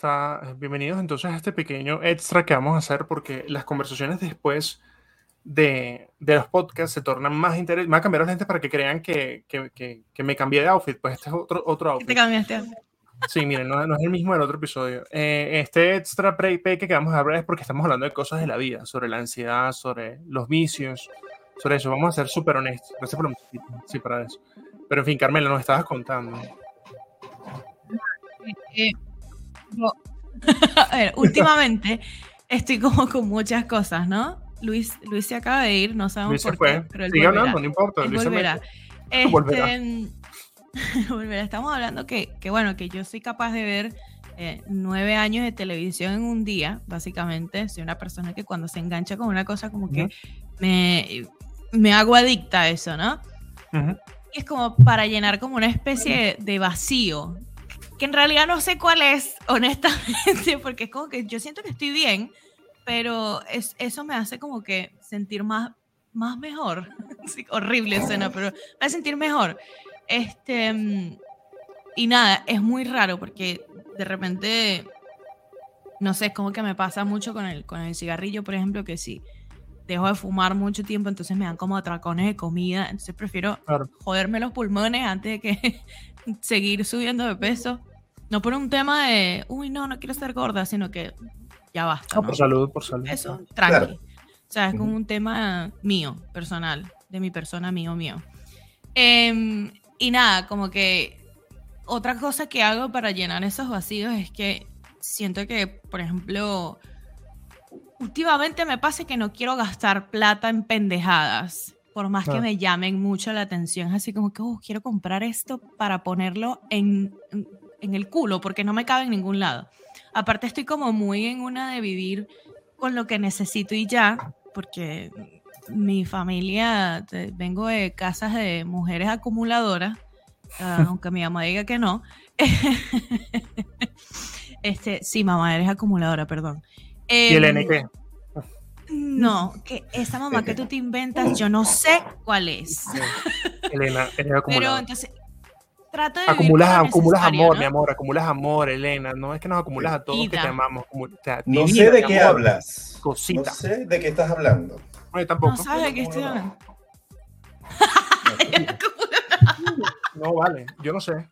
está? Bienvenidos entonces a este pequeño extra que vamos a hacer porque las conversaciones después de, de los podcasts se tornan más interesantes. Me voy a cambiar los lentes para que crean que, que, que, me cambié de outfit, pues este es otro, otro outfit. Te cambiaste. Sí, miren, no, no, es el mismo del otro episodio. Eh, este extra pre que vamos a hablar es porque estamos hablando de cosas de la vida, sobre la ansiedad, sobre los vicios, sobre eso. Vamos a ser súper honestos. Gracias por sí, para eso. Pero en fin, Carmela, nos estabas contando. Eh, a ver, últimamente estoy como con muchas cosas, ¿no? Luis, Luis se acaba de ir, no sabemos por qué, pero él Sigue hablando, no importa. Él volverá. Este, volverá. Estamos hablando que, que, bueno, que yo soy capaz de ver eh, nueve años de televisión en un día, básicamente. Soy una persona que cuando se engancha con una cosa como que me, me hago adicta a eso, ¿no? Y es como para llenar como una especie de vacío que en realidad no sé cuál es, honestamente, porque es como que yo siento que estoy bien, pero es, eso me hace como que sentir más, más mejor. horrible escena, pero me hace sentir mejor. Este, y nada, es muy raro porque de repente, no sé, es como que me pasa mucho con el, con el cigarrillo, por ejemplo, que si dejo de fumar mucho tiempo, entonces me dan como atracones de comida, entonces prefiero joderme los pulmones antes de que seguir subiendo de peso. No por un tema de, uy, no, no quiero estar gorda, sino que ya basta. Ah, por salud, por salud. Eso, tranqui. O sea, es como un tema mío, personal, de mi persona, mío, mío. Em, y nada, como que otra cosa que hago para llenar esos vacíos es que siento que, por ejemplo, últimamente me pasa que no quiero gastar plata en pendejadas, por más que me llamen mucho la atención. Así como que, oh, quiero comprar esto para ponerlo en, en el culo porque no me cabe en ningún lado. Aparte estoy como muy en una de vivir con lo que necesito y ya, porque mi familia, vengo de casas de mujeres acumuladoras, ah, aunque mi mamá diga que no. este, sí, mamá, eres acumuladora, perdón. ¿Y el NQ? Em, no, que esa mamá que tú te inventas, yo no sé cuál es. Elena, eres acumuladora. Pero entonces, trato de acumulas, acumulas amor, mi amor, acumulas amor, Elena. No es que nos acumulas a todos que te amamos. no sé de qué hablas. Cosita. No sé de qué estás hablando. No, tampoco. No sabes de qué estoy hablando. no, vale, yo no sé.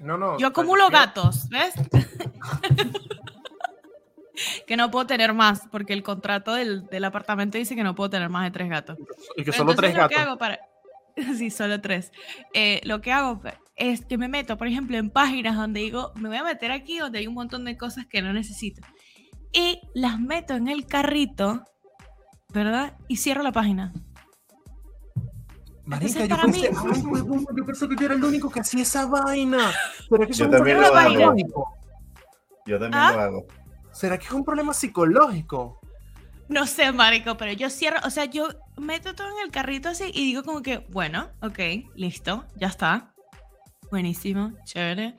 No, no. Yo acumulo gatos, ¿ves? que no puedo tener más, porque el contrato del, del, apartamento dice que no puedo tener más de tres gatos. Y que solo tres gatos. hago para... Sí, solo tres. Eh, lo que hago es que me meto, por ejemplo, en páginas donde digo, me voy a meter aquí donde hay un montón de cosas que no necesito. Y las meto en el carrito, ¿verdad? Y cierro la página. Marica, yo pensé, yo pensé que yo era el único que hacía esa vaina. Pero que yo también lo hago. Yo también lo hago. ¿Será que es un problema psicológico? No sé, marico, pero yo cierro, o sea, yo meto todo en el carrito así y digo como que, bueno, ok, listo, ya está buenísimo, chévere.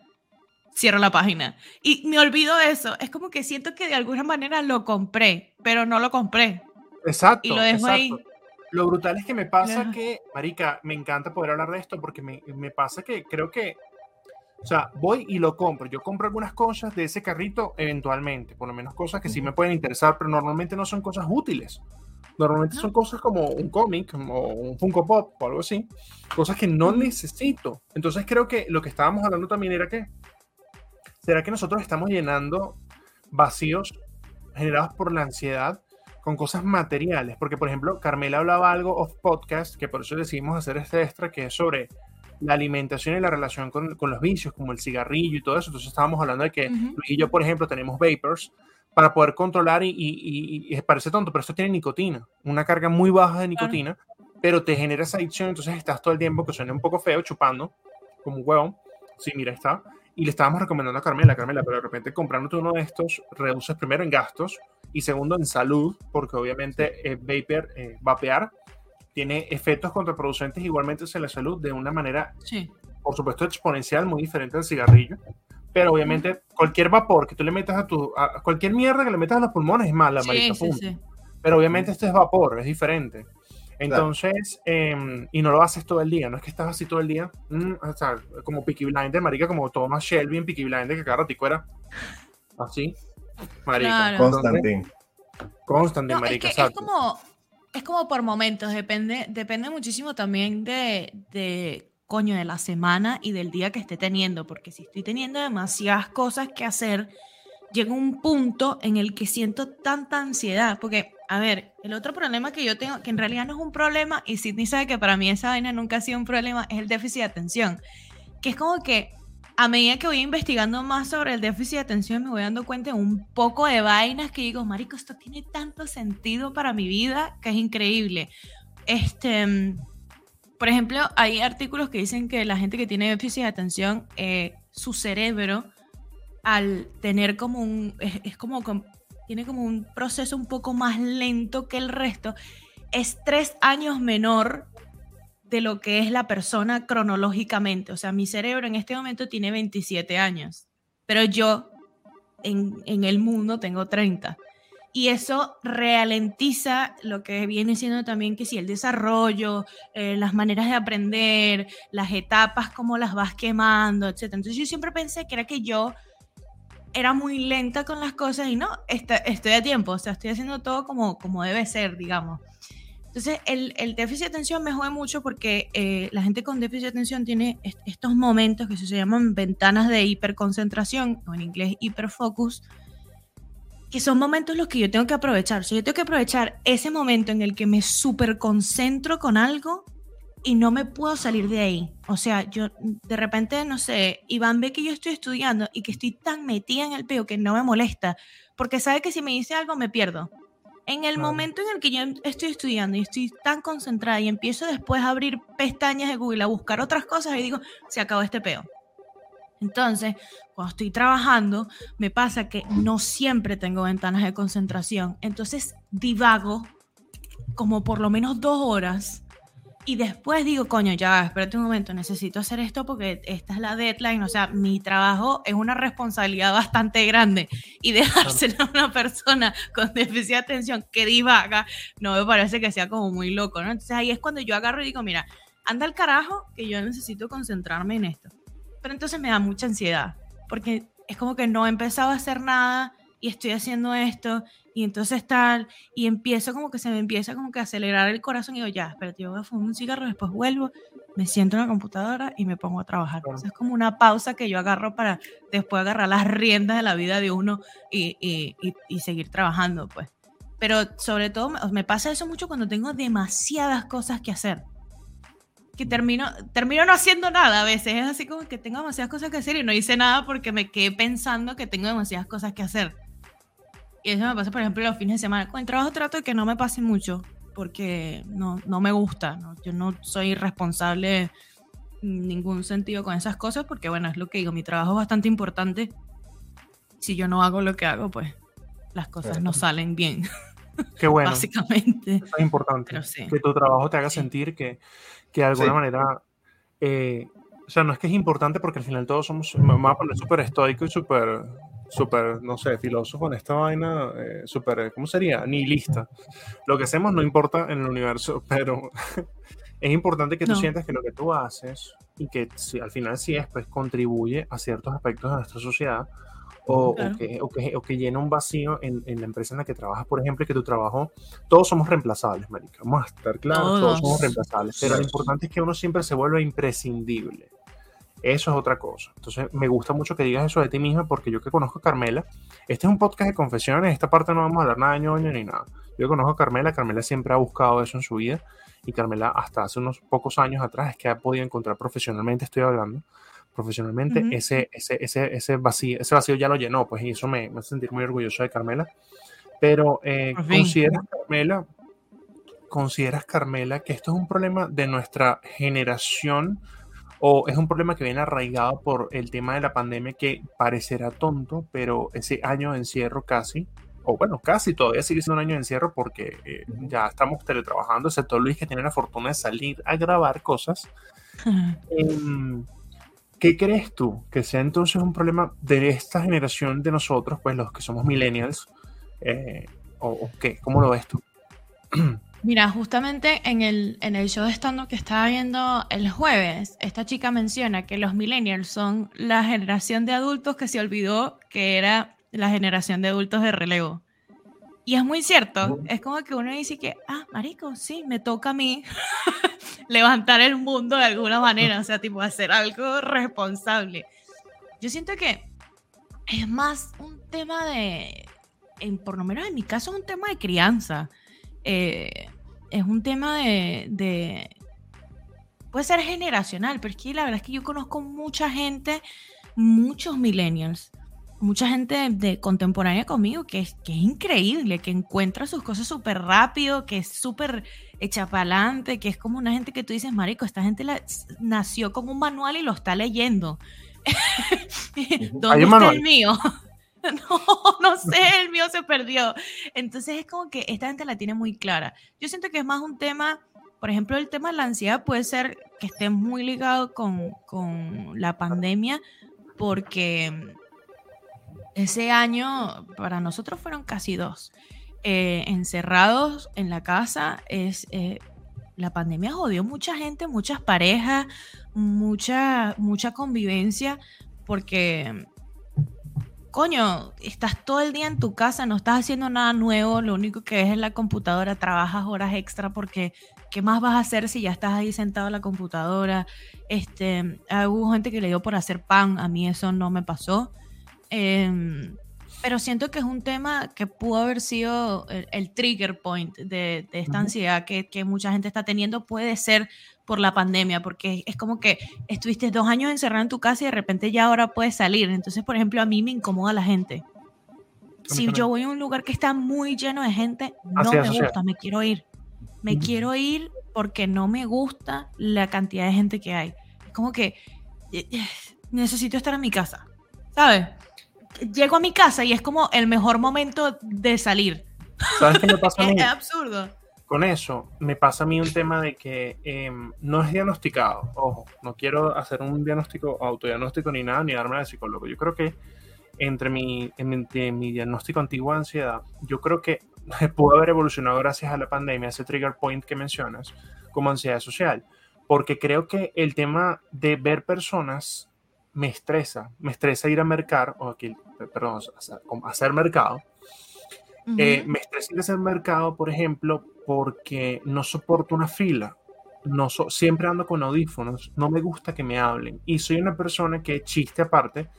Cierro la página. Y me olvido de eso. Es como que siento que de alguna manera lo compré, pero no lo compré. Exacto. Y lo dejo ahí. Lo brutal es que me pasa que, Marica, me encanta poder hablar de esto porque me, me pasa que creo que o sea, voy y lo compro. Yo compro algunas cosas de ese carrito eventualmente, por lo menos cosas que sí me pueden interesar, pero normalmente no son cosas útiles. Normalmente son cosas como un cómic o un Funko Pop o algo así, cosas que no necesito. Entonces creo que lo que estábamos hablando también era que, ¿será que nosotros estamos llenando vacíos generados por la ansiedad con cosas materiales? Porque, por ejemplo, Carmela hablaba algo of podcast, que por eso decidimos hacer este extra, que es sobre la alimentación y la relación con, con los vicios, como el cigarrillo y todo eso. Entonces estábamos hablando de que Luis y yo, por ejemplo, tenemos vapors para poder controlar y, y, y, parece tonto, pero esto tiene nicotina, una carga muy baja de nicotina, pero te genera esa adicción, entonces estás todo el tiempo, que suena un poco feo, chupando, como un huevón. Sí, mira, está. Y le estábamos recomendando a Carmela, Carmela, pero de repente comprándote uno de estos, reduces primero en gastos y segundo en salud, porque obviamente eh, vapor, eh, vapear, tiene efectos contraproducentes igualmente en la salud de una manera, sí. por supuesto, exponencial, muy diferente al cigarrillo pero obviamente cualquier vapor que tú le metas a tu, a cualquier mierda que le metas a los pulmones es mala, sí, sí, sí. Pero obviamente esto es vapor, es diferente. Entonces, eh, y no lo haces todo el día, no es que estás así todo el día, mm, o sea, como Peaky Blinder, marica, como Thomas Shelby en Peaky Blinder, que cada ratico era Así. Marica. Constantin. Constantin, marica. Es, como, es como por momentos, depende, depende muchísimo también de, de, coño, de la semana y del día que esté teniendo, porque si estoy teniendo demasiadas cosas que hacer, llega un punto en el que siento tanta ansiedad, porque, a ver, el otro problema que yo tengo, que en realidad no es un problema, y Sidney sabe que para mí esa vaina nunca ha sido un problema, es el déficit de atención, que es como que a medida que voy investigando más sobre el déficit de atención, me voy dando cuenta de un poco de vainas que digo, marico, esto tiene tanto sentido para mi vida que es increíble. Este, por ejemplo, hay artículos que dicen que la gente que tiene déficit de atención, eh, su cerebro al tener como un, es, como, tiene como un proceso un poco más lento que el resto, es tres años menor de lo que es la persona cronológicamente. O sea, mi cerebro en este momento tiene 27 años, pero yo en, en el mundo tengo 30. Y eso ralentiza lo que viene siendo también que si el desarrollo, eh, las maneras de aprender, las etapas, cómo las vas quemando, etc. Entonces yo siempre pensé que era que yo era muy lenta con las cosas y no, estoy a tiempo, o sea, estoy haciendo todo como, como debe ser, digamos. Entonces, el, déficit de atención me jode mucho porque eh, la gente con déficit de atención tiene estos momentos que se llaman ventanas de hiperconcentración, o en inglés hiperfocus, que son momentos los que yo tengo que aprovechar. O sea, yo tengo que aprovechar ese momento en el que me superconcentro con algo y no me puedo salir de ahí. O sea, yo de repente, no sé, Iván ve que yo estoy estudiando y que estoy tan metida en el peo que no me molesta, porque sabe que si me dice algo me pierdo. En el momento en el que yo estoy estudiando y estoy tan concentrada y empiezo después a abrir pestañas de Google a buscar otras cosas y digo, se acabó este peo. Entonces, cuando estoy trabajando, me pasa que no siempre tengo ventanas de concentración. Entonces, divago como por lo menos dos horas y después digo, coño, ya, espérate un momento, necesito hacer esto porque esta es la deadline, o sea, mi trabajo es una responsabilidad bastante grande y dejársela a una persona con déficit de atención que divaga, no me parece que sea como muy loco, ¿no? Entonces ahí es cuando yo agarro y digo, mira, anda al carajo que yo necesito concentrarme en esto. Pero entonces me da mucha ansiedad, porque es como que no he empezado a hacer nada y estoy haciendo esto y entonces tal, y empiezo como que se me empieza como que a acelerar el corazón y digo, ya, espérate, yo voy a fumar un cigarro, después vuelvo, me siento en la computadora y me pongo a trabajar. Entonces es como una pausa que yo agarro para después agarrar las riendas de la vida de uno y, y, y, seguir trabajando, pues. Pero sobre todo me pasa eso mucho cuando tengo demasiadas cosas que hacer. Que termino, termino no haciendo nada a veces. Es así como que tengo demasiadas cosas que hacer y no hice nada porque me quedé pensando que tengo demasiadas cosas que hacer. Y eso me pasa, por ejemplo, los fines de semana. Con el trabajo trato de que no me pase mucho, porque no, no me gusta. Yo no soy responsable en ningún sentido con esas cosas, porque bueno, es lo que digo, mi trabajo es bastante importante. Si yo no hago lo que hago, pues las cosas no salen bien. Qué bueno. Básicamente. es importante. Que tu trabajo te haga sentir que, que de alguna manera... Eh, o sea, no es que es importante porque al final todos somos, me voy a poner súper estoico y súper súper, no sé, filósofo en esta vaina, eh, súper, ¿cómo sería? Nihilista. Lo que hacemos no importa en el universo, pero es importante que tú sientas que lo que tú haces y que si, al final sí es, pues contribuye a ciertos aspectos de nuestra sociedad o, que, o, que, o, que, llena un vacío en, en, la empresa en la que trabajas, por ejemplo, y que tu trabajo, todos somos reemplazables, marica, vamos a estar claros, todos somos reemplazables, pero lo importante es que uno siempre se vuelva imprescindible. Eso es otra cosa. Entonces, me gusta mucho que digas eso de ti misma porque yo que conozco a Carmela, este es un podcast de confesiones, esta parte no vamos a hablar nada de ñoño ni nada. Yo conozco a Carmela, Carmela siempre ha buscado eso en su vida y Carmela hasta hace unos pocos años atrás es que ha podido encontrar profesionalmente, estoy hablando, profesionalmente, ese, ese, ese, ese, vacío, ese vacío ya lo llenó, pues y eso me, me hace sentir muy orgulloso de Carmela. Pero eh, consideras, Carmela, consideras, Carmela, que esto es un problema de nuestra generación o es un problema que viene arraigado por el tema de la pandemia que parecerá tonto, pero ese año de encierro casi, o bueno, casi todavía sigue siendo un año de encierro porque eh, ya estamos teletrabajando, excepto Luis que tiene la fortuna de salir a grabar cosas. Em, ¿Qué crees tú que sea entonces un problema de esta generación de nosotros, pues los que somos millennials? Eh, o, ¿O qué? ¿Cómo lo ves tú? Mira, justamente en el, en el show de stand que estaba viendo el jueves, esta chica menciona que los millennials son la generación de adultos que se olvidó que era la generación de adultos de relevo. Y es muy cierto, es como que uno dice que, ah, marico, sí, me toca a mí levantar el mundo de alguna manera, o sea, tipo hacer algo responsable. Yo siento que es más un tema de, en, por lo menos en mi caso, es un tema de crianza. Eh, es un tema de, de, puede ser generacional, pero es que la verdad es que yo conozco mucha gente, muchos millennials, mucha gente de, contemporánea conmigo que es, que es increíble, que encuentra sus cosas súper rápido, que es súper hecha para adelante, que es como una gente que tú dices, marico, esta gente la, nació con un manual y lo está leyendo. ¿Dónde está el mío? no, no sé, el mío se perdió. Entonces es como que esta gente la tiene muy clara. Yo siento que es más un tema, por ejemplo, el tema de la ansiedad puede ser que esté muy ligado con, con la pandemia, porque ese año para nosotros fueron casi dos. Eh, encerrados en la casa, es, eh, la pandemia jodió mucha gente, muchas parejas, mucha, mucha convivencia, porque, coño, estás todo el día en tu casa, no estás haciendo nada nuevo, lo único que ves es la computadora, trabajas horas extra porque, ¿qué más vas a hacer si ya estás ahí sentado en la computadora? Este, hubo gente que le dio por hacer pan, a mí eso no me pasó. Em, pero siento que es un tema que pudo haber sido el, trigger point de, esta ansiedad que, que, mucha gente está teniendo, puede ser por la pandemia, porque es como que estuviste dos años encerrado en tu casa y de repente ya ahora puedes salir. Entonces, por ejemplo, a mí me incomoda la gente. Si yo voy a un lugar que está muy lleno de gente, no me gusta, me quiero ir. Me quiero ir porque no me gusta la cantidad de gente que hay. Es como que eh, eh, necesito estar en mi casa, ¿sabes? Llego a mi casa y es como el mejor momento de salir. ¿Sabes qué me pasa a mí? Es, absurdo. Con eso, me pasa a mí un tema de que em, no es diagnosticado. Ojo, no quiero hacer un diagnóstico, autodiagnóstico ni nada, ni darme de psicólogo. Yo creo que entre mi, entre mi diagnóstico antiguo de ansiedad, yo creo que pudo haber evolucionado gracias a la pandemia, ese trigger point que mencionas, como ansiedad social. Porque creo que el tema de ver personas me estresa, me estresa ir a mercar, o aquí, perdón, hacer mercado. Eh, me estresa ir a hacer mercado, por ejemplo, porque no soporto una fila. No siempre ando con audífonos, no me gusta que me hablen. Y soy una persona que, chiste aparte,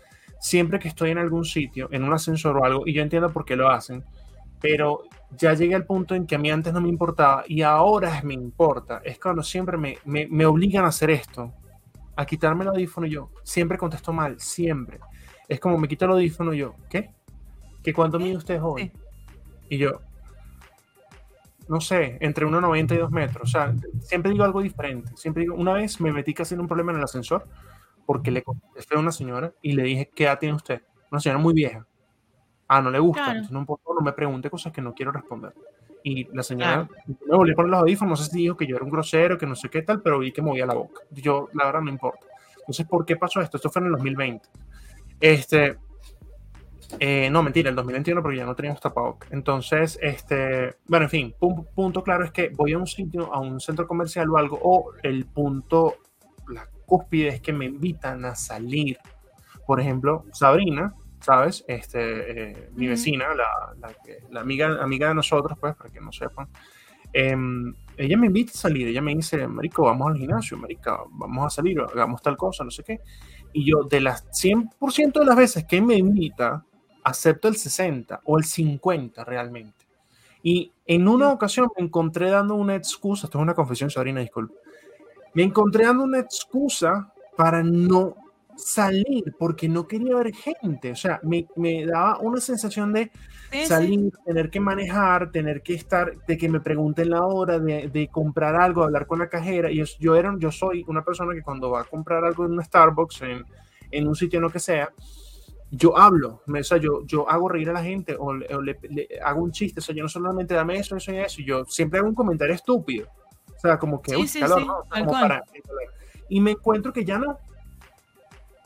siempre que estoy en algún sitio, en un ascensor o algo, y yo entiendo por qué lo hacen, pero ya llegué al punto en que a mí antes no me importaba y ahora me importa. Es cuando siempre me, me, me obligan a hacer esto a quitarme el audífono yo siempre contesto mal, siempre. Es como me quito el audífono yo, ¿qué? ¿Que cuánto mide usted hoy? Y yo, no sé, entre 1,90 y 2 metros. O sea, siempre digo algo diferente. Siempre digo, una vez me metí casi en un problema en el ascensor porque le contesté a una señora y le dije, ¿qué edad tiene usted? Una señora muy vieja. Ah, no le gusta. no, no me pregunte cosas que no quiero responder. Y la señora me volvió a poner los audífonos, no sé si dijo que yo era un grosero, que no sé qué tal, pero vi que movía la boca. Yo, la verdad, no importa. Entonces, ¿por qué pasó esto? Esto fue en el 2020. Este, eh, no, mentira, el 2021 porque ya no teníamos tapabocas. Entonces, este, bueno, en fin, punto claro es que voy a un sitio, a un centro comercial o algo, o el punto, la cúspide es que me invitan a salir. Por ejemplo, Sabrina, ¿sabes? Este, eh, mi vecina, la, la, amiga, amiga de nosotros, pues, para que no sepan, em, ella me invita a salir, ella me dice, Marico, vamos al gimnasio, Marica, vamos a salir, hagamos tal cosa, no sé qué. Y yo, de las 100% de las veces que me invita, acepto el 60 o el 50 realmente. Y en una ocasión me encontré dando una excusa, esto es una confesión, Sabrina, disculpe. Me encontré dando una excusa para no salir porque no quería ver gente. O sea, me, me daba una sensación de salir, tener que manejar, tener que estar, de que me pregunten la hora de, de comprar algo, hablar con la cajera. Y yo, yo, era, yo soy una persona que cuando va a comprar algo en un Starbucks, en, en un sitio en lo que sea, yo hablo, o sea, yo, yo hago reír a la gente o, le, hago un chiste, o sea, yo no solamente dame eso, eso y eso, yo siempre hago un comentario estúpido. O sea, como que, calor, y me encuentro que ya no,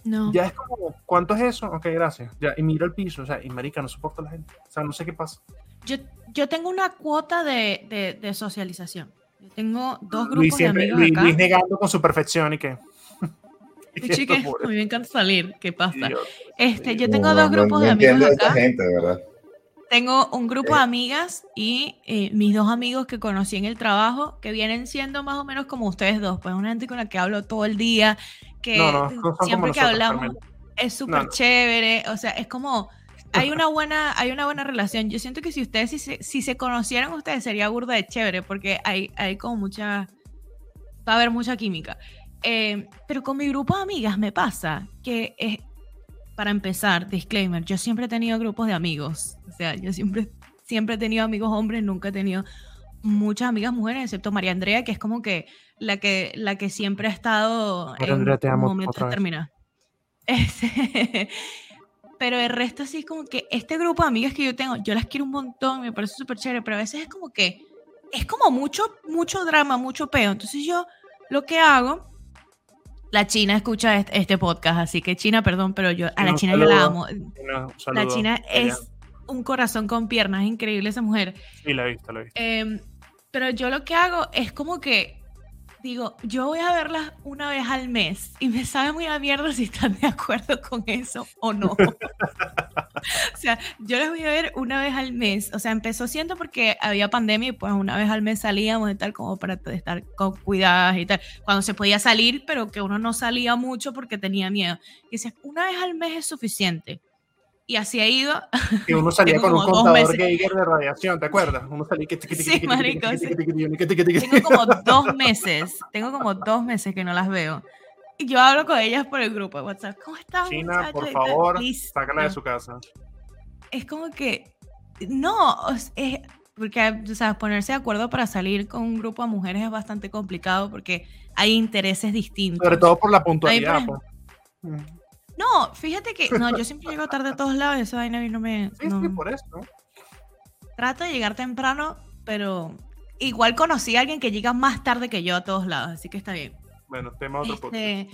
no. Ya es como, ¿cuánto es eso? Ok, gracias. Ya, y miro el piso, o sea, y marica, no soporto a la gente. O sea, no sé qué pasa. Yo, yo tengo una cuota de, de, de socialización. Yo tengo dos grupos de amigos Luis, Luis negando con su perfección y qué. Chique, a mí me encanta salir. ¿Qué pasa? este, yo tengo dos grupos de amigos acá. Gente, ¿verdad? Tengo un grupo de amigas y eh, mis dos amigos que conocí en el trabajo, que vienen siendo más o menos como ustedes dos, pues una gente con la que hablo todo el día, que siempre que hablamos es súper chévere, o sea, es como hay una buena hay una buena relación. Yo siento que si ustedes si se, si se conocieran ustedes sería burda de chévere porque hay hay como mucha va a haber mucha química. Eh, pero con mi grupo de amigas me pasa que es, para empezar, disclaimer, yo siempre he tenido grupos de amigos. O sea, yo siempre, siempre he tenido amigos hombres, nunca he tenido muchas amigas mujeres, excepto María Andrea, que es como que la que, la que siempre ha estado María en Andrea, te amo momentos terminar. Este, pero el resto sí es como que este grupo de amigas que yo tengo, yo las quiero un montón, me parece súper chévere, pero a veces es como que es como mucho, mucho drama, mucho peo. Entonces yo lo que hago la China escucha este, podcast, así que China, perdón, pero yo a la China yo la amo. la China es un corazón con piernas, es increíble esa mujer. Sí, la he visto, la he visto. Em, pero yo lo que hago es como que digo, yo voy a verlas una vez al mes y me sabe muy a mierda si están de acuerdo con eso o no. o sea, yo las voy a ver una vez al mes. O sea, empezó siendo porque había pandemia y pues una vez al mes salíamos y tal, como para estar con cuidadas y tal. Cuando se podía salir, pero que uno no salía mucho porque tenía miedo. Y dices, una vez al mes es suficiente y así ha ido. Y uno salía con un contador Geiger de radiación, ¿te acuerdas? Uno salía que Sí, marico. Tengo como dos meses, tengo como dos meses que no las veo. Yo hablo con ellas por el grupo de WhatsApp. ¿Cómo estás? China, por favor, sácala de su casa. Es como que, no, es, porque o sea, ponerse de acuerdo para salir con un grupo de mujeres es bastante complicado porque hay intereses distintos. Sobre todo por la puntualidad. No, fíjate que no, yo siempre llego tarde a todos lados, esa vaina no me. Sí, sí, por eso. Trato de llegar temprano, pero igual conocí a alguien que llega más tarde que yo a todos lados, así que está bien. Bueno, tema otro este,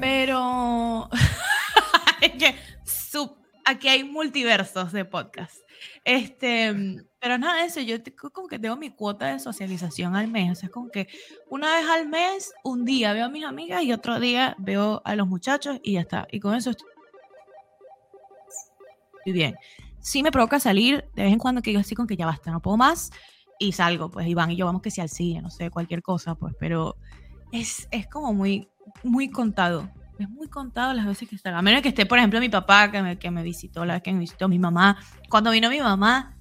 Pero aquí hay multiversos de podcast. Este, pero nada de eso, yo como que tengo mi cuota de socialización al mes. O sea, es como que una vez al mes, un día veo a mis amigas y otro día veo a los muchachos y ya está. Y con eso estoy bien. Sí me provoca salir de vez en cuando que yo así con que ya basta, no puedo más. Y salgo, pues Iván y yo vamos que sea al cine, no sé, cualquier cosa, pues, pero es, es como muy, muy contado. Es muy contado las veces que está. A menos que esté, por ejemplo, mi papá que me, que me visitó, la vez que me visitó mi mamá. Cuando vino mi mamá,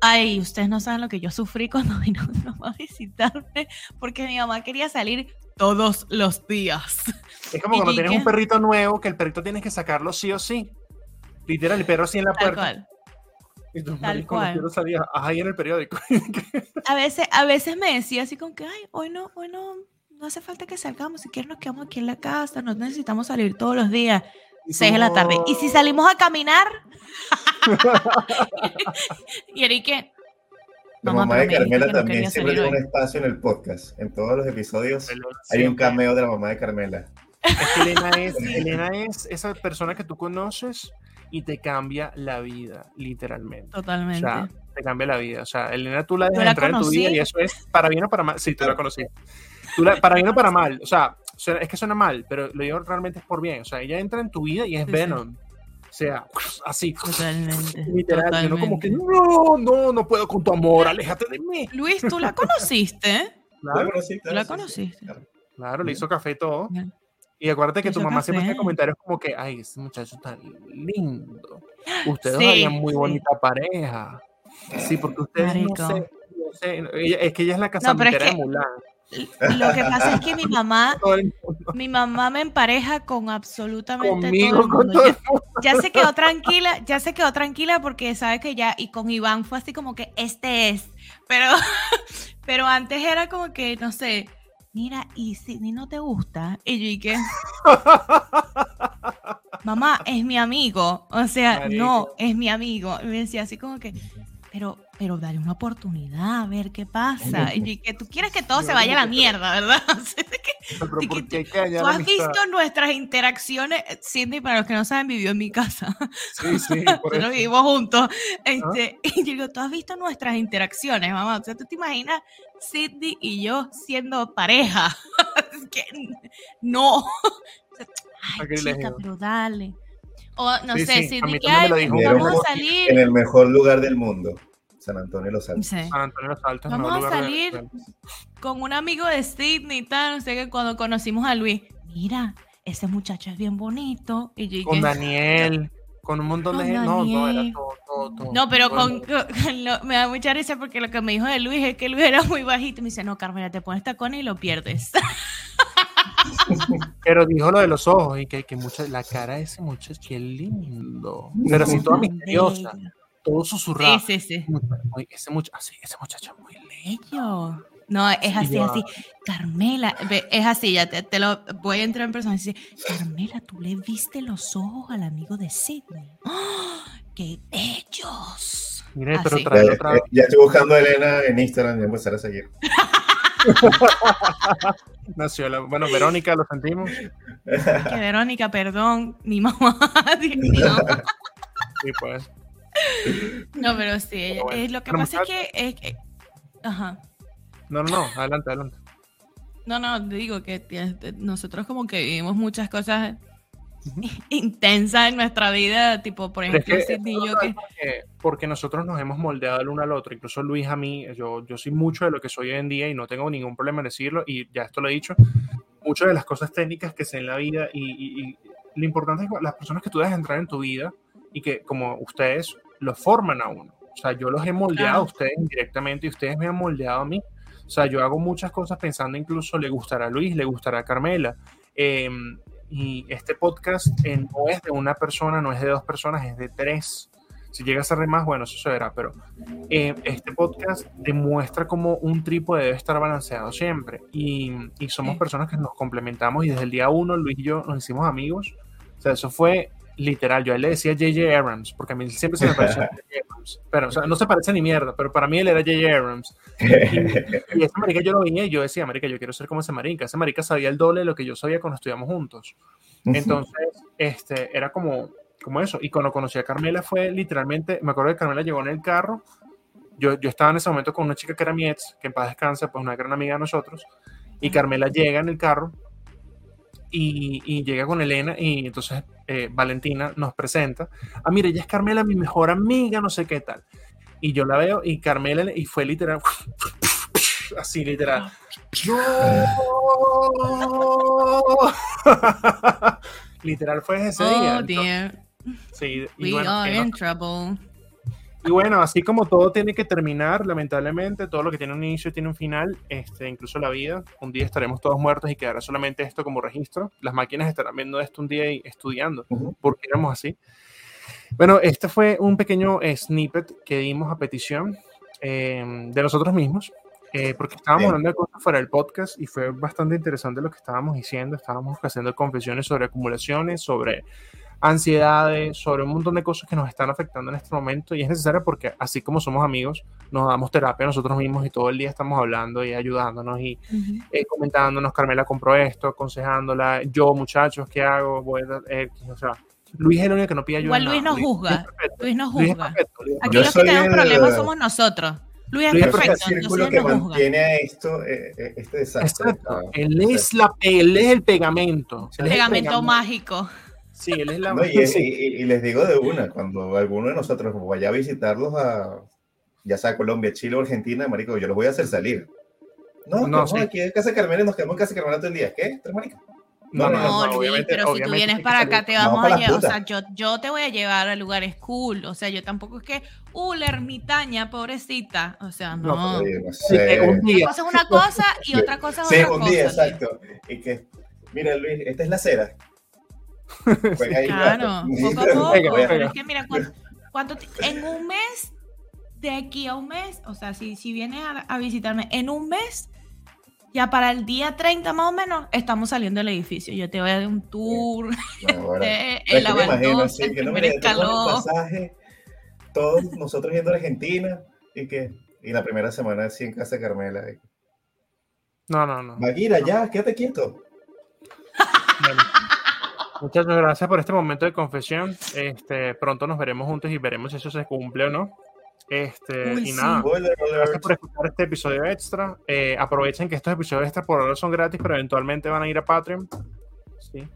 Ay, ustedes no saben lo que yo sufrí cuando vino mi mamá a visitarme, porque mi mamá quería salir todos los días. Es como cuando tienes un perrito nuevo, que el perrito tienes que sacarlo sí o sí. Literal, el perro así en la puerta. Tal cual. Y Tal cual. salía ahí en el periódico. a veces, a veces me decía así como que, ay, hoy no, hoy no, no hace falta que salgamos, si quieres nos quedamos aquí en la casa, no necesitamos salir todos los días. 6 de la tarde. ¿Y si salimos a caminar? y Erique. La mamá de Carmela también siempre tiene un espacio en el podcast. En todos los episodios hay un cameo de la mamá de Carmela. Elena, es, Elena es esa persona que tú conoces y te cambia la vida, literalmente. Totalmente. O sea, te cambia la vida. O sea, Elena tú la dejas entrar en tu vida y eso es para bien o para mal. Sí, tú la conocí. para bien o para mal. O sea, es que suena mal, pero lo digo realmente es por bien. O sea, ella entra en tu vida y es Venom. O sea, así. Totalmente. Literal. Yo no como que, no, no, no puedo con tu amor, aléjate de mí. Luis, ¿tú la conociste? Claro, ¿Tú la conociste? Claro, le hizo café y todo. Y acuérdate que tu mamá siempre hace comentarios como que, ay, ese muchacho está lindo. Ustedes sí, muy bonita pareja. Sí, porque ustedes no sé, no sé, es que ella es la casa no, de Mulan. Lo que pasa es que mi mamá, mi mamá me empareja con absolutamente todo el mundo. ya, se quedó tranquila, ya se quedó tranquila porque sabe que ya, y con Iván fue así como que este es. Pero, pero antes era como que, no sé, mira, y si no te gusta, y yo y qué. mamá, es mi amigo. O sea, no, es mi amigo. Y me decía así como que, pero, pero dale una oportunidad, a ver qué pasa. Y que tú quieres que todo se vaya a la mierda, ¿verdad? tú has visto nuestras interacciones. Cindy, para los que no saben, vivió en mi casa. Sí, sí. Nosotros vivimos juntos. Este, Y digo, tú has visto nuestras interacciones, mamá. O sea, tú te imaginas Cindy y yo siendo pareja. que no. Ay, chica, pero dale. O no sé, si vamos a salir. En el mejor lugar del mundo. San Antonio Los Altos. San Antonio Los Altos. Vamos a salir con un amigo de Sydney y tal, no sé que cuando conocimos a Luis, mira, ese muchacho es bien bonito. Y con Daniel, con un montón de gente. No, no, era todo, todo, No, pero con, me da mucha risa porque lo que me dijo de Luis es que Luis era muy bajito. Me dice, no, Carmela, te pones tacones y lo pierdes. Pero dijo lo de los ojos y que, que mucha, la cara de ese muchacho, qué lindo. Pero así toda misteriosa, todo susurrado. Sí, sí, sí. ese, muchacho, ese muchacho es muy lindo. No, es así, así. Carmela, es así, ya te, lo voy a entrar en persona y decir, Carmela, tú le viste los ojos al amigo de Sidney. ¡Oh, ¡Qué bellos! Mire, pero trae otra... Ya estoy buscando a Elena en Instagram y voy a empezar a seguir. Nació la, bueno, Verónica, lo sentimos. Que Verónica, perdón, mi mamá. Sí, pues. No, pero sí, eh, lo que pasa es que, Ajá. No, no, no, adelante, adelante. No, no, digo que nosotros como que vivimos muchas cosas intensa en nuestra vida, tipo, por ejemplo, que, porque, nosotros nos hemos moldeado el uno al otro, incluso Luis a mí, yo, yo soy mucho de lo que soy hoy en día y no tengo ningún problema en decirlo, y ya esto lo he dicho, muchas de las cosas técnicas que sé en la vida y, lo importante es las personas que tú dejas entrar en tu vida y que como ustedes lo forman a uno. O sea, yo los he moldeado a ustedes indirectamente y ustedes me han moldeado a mí. O sea, yo hago muchas cosas pensando incluso le gustará a Luis, le gustará a Carmela. Eh, y este podcast eh, no es de una persona, no es de dos personas, es de tres. Si llega a ser más, bueno, eso se verá, pero eh, este podcast demuestra cómo un trípode debe estar balanceado siempre. Y, y somos personas que nos complementamos y desde el día uno Luis y yo nos hicimos amigos. O sea, eso fue literal. Yo a él le decía J.J. Abrams, porque a mí siempre se me pareció J.J. Abrams. Pero, o sea, no se parece ni mierda, pero para mí él era J.J. Abrams. Y, esa marica yo lo venía y yo decía, marica, yo quiero ser como ese marica. Ese marica sabía el doble de lo que yo sabía cuando estudiamos juntos. Entonces, este, era como, como eso. Y cuando conocí a Carmela fue literalmente, me acuerdo que Carmela llegó en el carro. Yo, yo estaba en ese momento con una chica que era mi ex, que en paz descansa, pues una gran amiga de nosotros. Y Carmela llega en el carro y, llega con Elena y entonces eh, Valentina nos presenta. Ah, mire, ella es Carmela, mi mejor amiga, no sé qué tal. Y yo la veo y Carmela, y fue literal, así literal. literal fue ese día. Oh, dear. sí, We are in trouble. Y bueno, así como todo tiene que terminar, lamentablemente, todo lo que tiene un inicio tiene un final, este, incluso la vida. Un día estaremos todos muertos y quedará solamente esto como registro. Las máquinas estarán viendo esto un día y estudiando, porque éramos así. Bueno, este fue un pequeño snippet que dimos a petición em, de nosotros mismos, eh, porque estábamos hablando de cosas fuera del podcast y fue bastante interesante lo que estábamos diciendo. Estábamos haciendo confesiones sobre acumulaciones, sobre ansiedades, sobre un montón de cosas que nos están afectando en este momento y es necesario porque así como somos amigos, nos damos terapia nosotros mismos y todo el día estamos hablando y ayudándonos y eh, comentándonos, Carmela compró esto, aconsejándola, yo muchachos, ¿qué hago? Voy eh, o sea, Luis es el único que no pide ayuda. Igual Luis nos juzga, Luis nos juzga. Aquí los que tenemos problemas somos nosotros. Luis es perfecto. El círculo que mantiene esto, eh, este desastre. Exacto. Él es, la, él es el pegamento. El pegamento mágico. Sí, él es la y, les digo de una, cuando alguno de nosotros vaya a visitarlos a, ya sea Colombia, Chile o Argentina, marico, yo los voy a hacer salir. No, no, sí. aquí en Casa Carmen nos quedamos en Casa Carmen todo el día. ¿Qué? ¿Tres marica? No, no, no, no obviamente, pero si tú vienes para acá, te vamos a llevar, o sea, yo, yo te voy a llevar a lugares cool, o sea, yo tampoco es que, uh, la ermitaña, pobrecita, o sea, no. no, no sé. Una cosa es una cosa y otra cosa es sí, otra un día, exacto. Y que, mira, Luis, esta es la cera. claro, poco a poco. Pero es que mira, ¿cuánto, en un mes, de aquí a un mes, o sea, si, si vienes a, visitarme en un mes, ya para el día 30 más o menos, estamos saliendo del edificio. Yo te voy a dar un tour, no, el el primer escalón. todos nosotros yendo a Argentina y que y la primera semana así en casa de Carmela. No, no, no. Maguira, ya, quédate quieto. Muchas gracias por este momento de confesión. Este, pronto nos veremos juntos y veremos si eso se cumple o no. Este, y nada, gracias por escuchar este episodio extra. Eh, aprovechen que estos episodios extra por ahora son gratis, pero eventualmente van a ir a Patreon. Sí.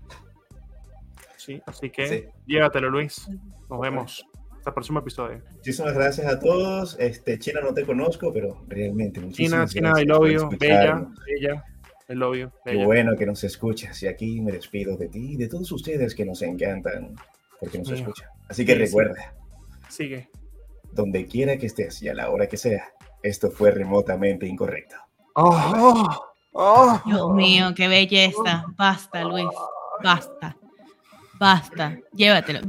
Sí, así que llévatelo, Luis. Nos vemos. Hasta el próximo episodio. Muchísimas gracias a todos. Este, China no te conozco, pero realmente muchísimas China, China, I love you. Bella, bella. I love you. Qué bueno que nos escuchas. Y aquí me despido de ti y de todos ustedes que nos encantan porque nos escuchan. Así que recuerda. Sigue. Donde quiera que estés y a la hora que sea, esto fue remotamente incorrecto. Oh, oh, Dios mío, qué belleza. Basta, Luis. Basta. Basta, llévatelo.